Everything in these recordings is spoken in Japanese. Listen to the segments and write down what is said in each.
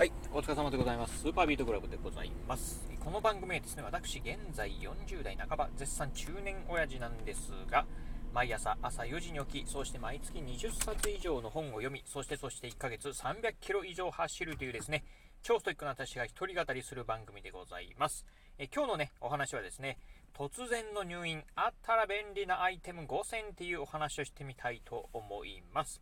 はい、お疲れ様でございます。スーパービートクラブでございます。この番組はですね、私、現在40代半ば、絶賛中年親父なんですが、毎朝朝4時に起き、そして毎月20冊以上の本を読み、そしてそして1ヶ月300キロ以上走るというですね、超ストイックな私が一人語りする番組でございます。え今日のね、お話はですね、突然の入院、あったら便利なアイテム5選っていうお話をしてみたいと思います。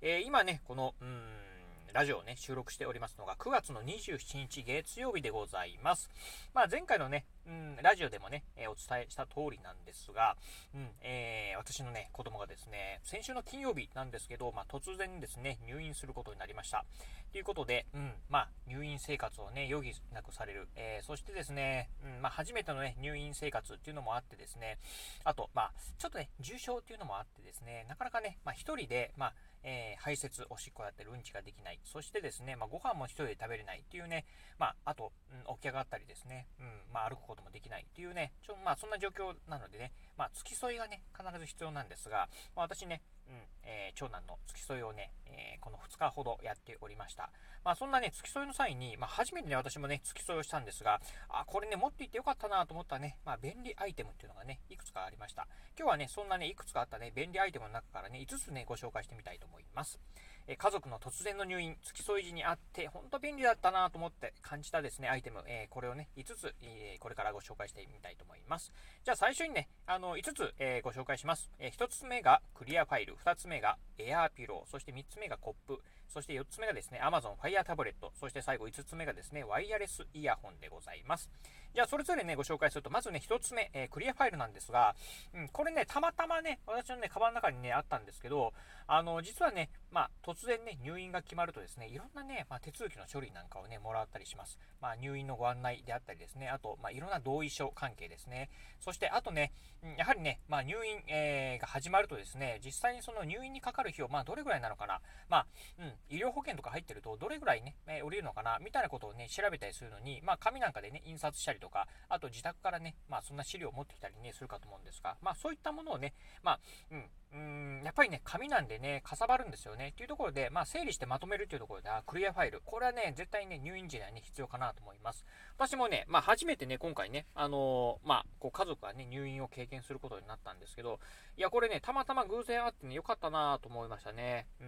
えー今ね、この、うん、ラジオをね、収録しておりますのが9月の27日月曜日でございます。まあ前回のね、うん、ラジオでもね、えーお伝えした通りなんですが、うん、えー私のね、子供がですね、先週の金曜日なんですけど、まあ突然ですね、入院することになりました。ということで、うん、まあ入院生活をね、余儀なくされる。えーそしてですね、うん、まあ初めてのね、入院生活っていうのもあってですね、あと、まあちょっとね、重症っていうのもあってですね、なかなかね、まあ一人で、まあ、えー排泄、おしっこだったりうんちができない。そしてですね、まあ、ご飯も一人で食べれないっていうね、まあ、あと、うん、起き上がったりですね、うん、まあ、歩くこともできないっていうね、ちょまあ、そんな状況なのでね、まあ、付き添いがね、必ず必要なんですが、まあ、私ね、うん、えー長男の付き添いをね、えーこの2日ほどやっておりました。まあ、そんなね、付き添いの際に、まあ、初めてね、私もね、付き添いをしたんですが、あ、これね、持っていってよかったなと思ったね、まあ、便利アイテムっていうのがね、いくつかありました。今日はね、そんなね、いくつかあったね、便利アイテムの中からね、5つね、ご紹介してみたいと思います。えー家族の突然の入院、付き添い時にあって、本当便利だったなと思って感じたですね、アイテム、えこれをね、5つ、えこれからご紹介してみたいと思います。じゃあ最初にね、あの、5つ、えご紹介します。え1つ目がクリアファイル、2つ目がエアーピロー、そして3つ目がコップ、そして4つ目がですね、Amazon Fire タブレット、そして最後5つ目がですね、ワイヤレスイヤホンでございます。じゃあそれぞれね、ご紹介すると、まずね、1つ目、えークリアファイルなんですが、うん、これね、たまたまね、私のね、カバンの中にね、あったんですけど、あの、実はね、まあ、突然ね、入院が決まるとですね、いろんなね、まあ、手続きの処理なんかをね、もらったりします。まあ、入院のご案内であったりですね、あと、まあ、いろんな同意書関係ですね。そして、あとね、やはりね、まあ、入院、えーが始まるとですね、実際にその入院にかかる費用、まあ、どれぐらいなのかな、まあ、うん、医療保険とか入ってると、どれぐらいね、えー降りるのかな、みたいなことをね、調べたりするのに、まあ、紙なんかでね、印刷したりとか、あと自宅からね、まあ、そんな資料を持ってきたりね、するかと思うんですが、まあ、そういったものをね、まあ、うん、うんやっぱりね、紙なんでね、かさばるんですよね。っていうところで、まあ、整理してまとめるっていうところで、はクリアファイル。これはね、絶対ね、入院時代にね、必要かなと思います。私もね、まあ、初めてね、今回ね、あのーまあ、こう、家族がね、入院を経験することになったんですけど、いや、これね、たまたま偶然あってね、よかったなと思いましたね。う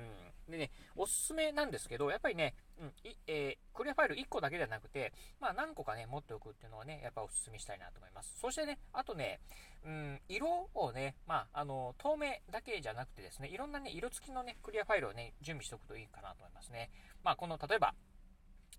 ん。でね、おすすめなんですけど、やっぱりね、うん、いえークリアファイル1個だけではなくて、まあ、何個かね、持っておくっていうのはね、やっぱおすすめしたいなと思います。そしてね、あとね、うん、色をね、まあ、あの、透明だけじゃなくてですね、いろんなね、色付きのね、クリアファイルをね、準備しておくといいかなと思いますね。まあ、この、例えば、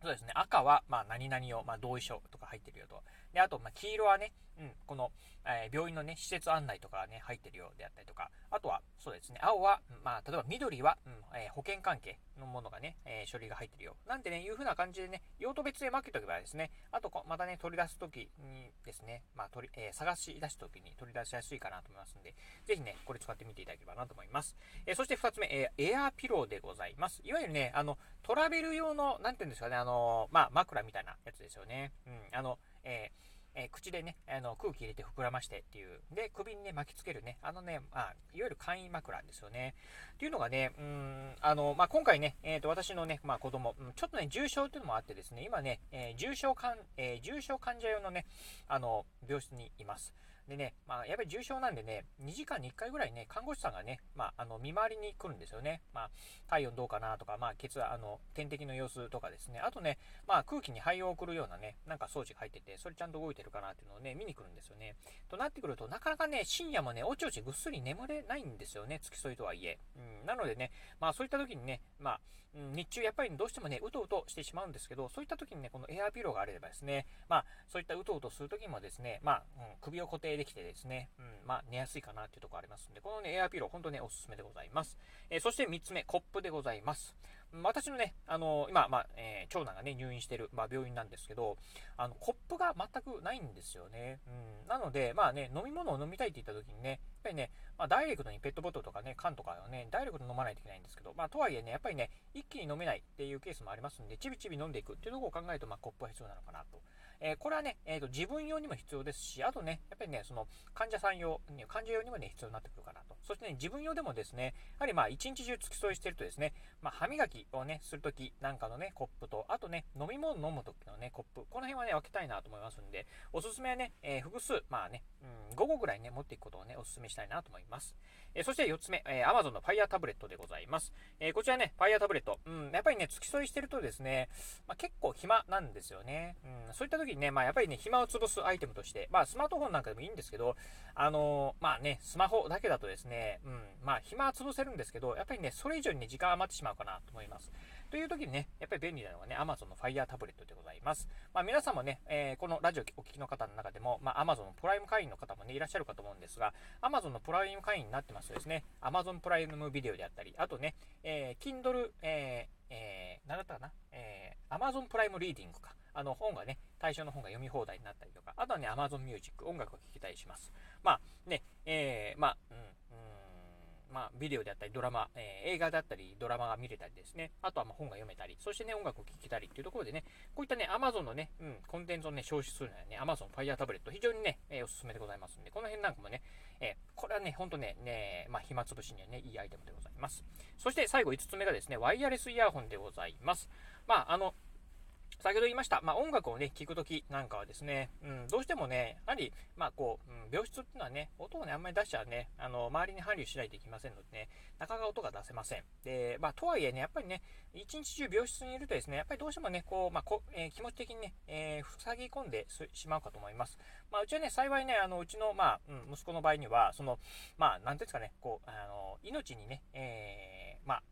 そうですね、赤は、まあ、何々を、まあ、同意書とか入ってるよと。で、あと、まあ、黄色はね、うん、この、えー病院のね、施設案内とかね、入ってるようであったりとか、あとは、そうですね、青は、まあ、例えば緑は、うんえー保険関係。のものがね、えー書類が入ってるよ。なんてね、いう風な感じでね、用途別で分けておけばですね、あと、またね、取り出すときにですね、まあ、取り、えー探し出すときに取り出しやすいかなと思いますんで、ぜひね、これ使ってみていただければなと思います。えーそして二つ目、えーエアーピローでございます。いわゆるね、あの、トラベル用の、なんていうんですかね、あのまあ、枕みたいなやつですよね。うん、あの、えーえー口でね、あの空気入れて膨らましてっていう。で、首にね、巻きつけるね、あのね、まあ、いわゆる簡易枕ですよね。っていうのがね、うん、あの、まあ、今回ね、えっ、と、私のね、まあ、子供、うんちょっとね、重症っていうのもあってですね、今ね、えー重症患、えー重症患者用のね、あの、病室にいます。でね、まあ、やっぱり重症なんでね、2時間に1回ぐらいね、看護師さんがね、まあ、あの、見回りに来るんですよね。まあ、体温どうかなとか、まあ、血圧、あの、点滴の様子とかですね。あとね、まあ、空気に肺を送るようなね、なんか装置が入ってて、それちゃんと動いてるかなっていうのをね、見に来るんですよね。となってくると、なかなかね、深夜もね、おちおちぐっすり眠れないんですよね、付き添いとはいえ。うん、なのでね、まあ、そういった時にね、まあ、日中やっぱりどうしてもね、うとうとしてしまうんですけど、そういった時にね、このエアピローがあればですね、まあ、そういったうとうとする時もですね、まあ、うん首を固定できてですね、うん、まあ、寝やすいかなっていうところありますんで、このね、エアピロー、本当ね、おすすめでございます。えーそして3つ目、コップでございます。私のね、あの今、まあ、えー長男がね、入院してる、まあ、病院なんですけど、あの、コップが全くないんですよね。うん。なので、まあね、飲み物を飲みたいって言った時にね、やっぱりね、まあ、ダイレクトにペットボトルとかね、缶とかをね、ダイレクトに飲まないといけないんですけど、まあ、とはいえね、やっぱりね、一気に飲めないっていうケースもありますんで、ちびちび飲んでいくっていうところを考えると、まあ、コップは必要なのかなと。えー、これはね、えーと、自分用にも必要ですし、あとね、やっぱりね、その患者さん用、患者用にもね、必要になってくるかなと。そしてね、自分用でもですね、やはりまあ、一日中付き添いしてるとですね、まあ、歯磨きをね、するときなんかのね、コップと、あとね、飲み物飲むときのね、コップ、この辺はね、分けたいなと思いますんで、おすすめはね、えー、複数、まあね、うん、5個ぐらいね、持っていくことをね、おすすめしたいなと思います。えー、そして4つ目、えー、Amazon の Fire タブレットでございます。えー、こちらね、Fire タブレット、うん、やっぱりね、付き添いしてるとですね、まあ、結構暇なんですよね。うん、そういった時にね、まあ、やっぱりね、暇を潰すアイテムとして、まあ、スマートフォンなんかでもいいんですけど、あのまあね、スマホだけだとですね、うん、まあ、暇は潰せるんですけど、やっぱりね、それ以上にね、時間余ってしまうかなと思います。という時にね、やっぱり便利なのがね、Amazon の Fire タブレットでございます。まあ、皆さんもね、えー、このラジオお聞きの方の中でも、まあ、Amazon のプライム会員の方もね、いらっしゃるかと思うんですが、Amazon のプライム会員になってますとですね、Amazon プライムビデオであったり、あとね、えー、Kindle、えー、えー、何だったかな、えー、Amazon プライムリーディングか。あの本がね、対象の本が読み放題になったりとか、あとはね、Amazon Music、音楽を聴けたりします。まあね、えー、まあ、うん、まあ、ビデオであったり、ドラマ、えー、映画だったり、ドラマが見れたりですね、あとはま本が読めたり、そしてね、音楽を聴けたりっていうところでね、こういったね、Amazon のね、うん、コンテンツをね、消費するのはね、Amazon Fire タブレット、非常にね、えー、おすすめでございますんで、この辺なんかもね、えー、これはね、ほんとね、ね、まあ、暇つぶしにはね、いいアイテムでございます。そして最後5つ目がですね、ワイヤレスイヤホンでございます。まあ、あの、先ほど言いました、まあ、音楽をね、聴くときなんかはですね、うん、どうしてもね、やはり、まあ、こう、うん、病室っていうのはね、音をね、あんまり出しちゃね、あの、周りに配慮しないといけませんのでね、なかなか音が出せません。で、まあ、とはいえね、やっぱりね、一日中病室にいるとですね、やっぱりどうしてもね、こう、まあ、こえー、気持ち的にね、えー、塞ぎ込んでしまうかと思います。まあ、うちはね、幸いね、あの、うちの、まあ、うん、息子の場合には、その、まあ、なんていうんですかね、こう、あの、命にね、えー、まあ、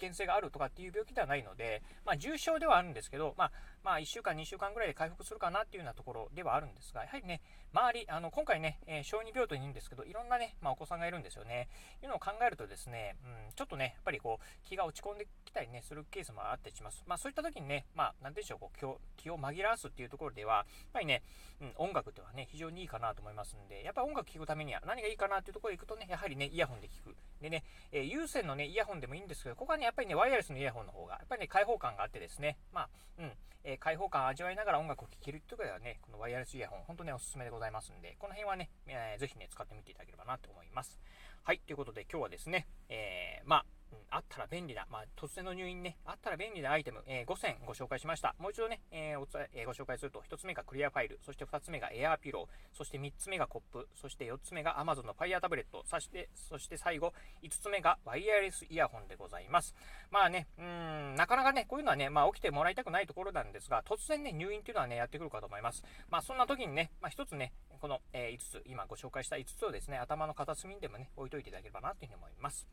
険性があるとかっていう病気ではないので、まあ、重症ではあるんですけど、まあ、まあ、1週間、2週間ぐらいで回復するかなっていうようなところではあるんですが、やはりね、周り、あの今回ね、えー、小児病棟にいるんですけど、いろんなね、まあ、お子さんがいるんですよね。いうのを考えるとですね、うん、ちょっとね、やっぱりこう、気が落ち込んできたりね、するケースもあったりします。まあ、そういった時にね、まあ、なんでしょう、こう気を紛らわすっていうところでは、やっぱりね、うん、音楽っていうのはね、非常にいいかなと思いますんで、やっぱ音楽聴くためには何がいいかなっていうところでいくとね、やはりね、イヤホンで聴く。でね、えー、有線のね、イヤホンでもいいんですけど、ここはね、やっぱりね、ワイヤレスのイヤホンの方が、やっぱりね、開放感があってですね、まあ、うん、えー、開放感を味わいながら音楽を聴けるというころではね、このワイヤレスイヤホン、本当に、おすすめでございますんで、この辺はね、えー、ぜひね、使ってみていただければなと思います。はい、ということで今日はですね、えー、まあ、うん、あったら便利な、まあ、突然の入院ね、あったら便利なアイテム、えー、5選ご紹介しました。もう一度ね、えー、おえー、ご紹介すると、1つ目がクリアファイル、そして2つ目がエアーピロー、そして3つ目がコップ、そして4つ目が Amazon の Fire タブレット、そして、そして最後、5つ目がワイヤレスイヤホンでございます。まあね、うん、なかなかね、こういうのはね、まあ起きてもらいたくないところなんですが、突然ね、入院っていうのはね、やってくるかと思います。まあそんな時にね、まあ1つね、この、え、5つ、今ご紹介した5つをですね、頭の片隅にでもね、置いといていただければなというふうに思います。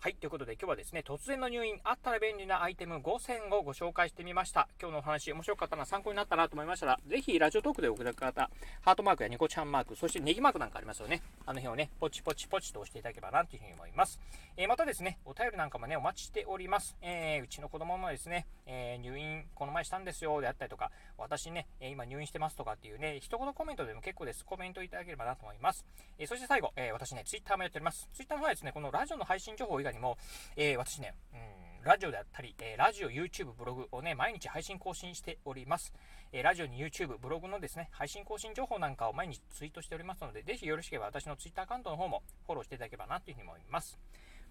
はい、ということで今日はですね、突然の入院、あったら便利なアイテム5選をご紹介してみました。今日のお話、面白かったな、参考になったなと思いましたら、ぜひラジオトークでお送る方、ハートマークやニコちゃんマーク、そしてネギマークなんかありますよね。あの辺をね、ポチポチポチと押していただければなというふうに思います。えー、またですね、お便りなんかもね、お待ちしております。えー、うちの子供もですね、えー、入院この前したんですよ、であったりとか、私ね、今入院してますとかっていうね、一言コメントでも結構です。コメントいただければなと思います。えそして最後、え私ね、ツイッターもやっております。ツイッターの方はですね、このラジオの配信情報以外にも、えー、私ね、うん、ラジオであったり、えー、ラジオ、YouTube、ブログをね、毎日配信更新しております。えー、ラジオに YouTube、ブログのですね、配信更新情報なんかを毎日ツイートしておりますので、ぜひよろしければ私の Twitter アカウントの方もフォローしていただければなというふうに思います。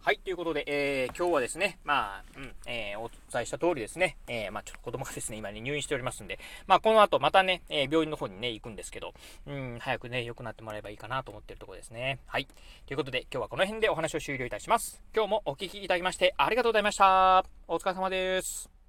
はい、ということで、えー、今日はですね、まあ、うん、えー、お伝えした通りですね、えー、まあ、ちょっと子供がですね、今ね、入院しておりますんで、まあ、この後またね、え病院の方にね、行くんですけど、うん、早くね、良くなってもらえばいいかなと思ってるところですね。はい。ということで、今日はこの辺でお話を終了いたします。今日もお聴きいただきまして、ありがとうございました。お疲れ様です。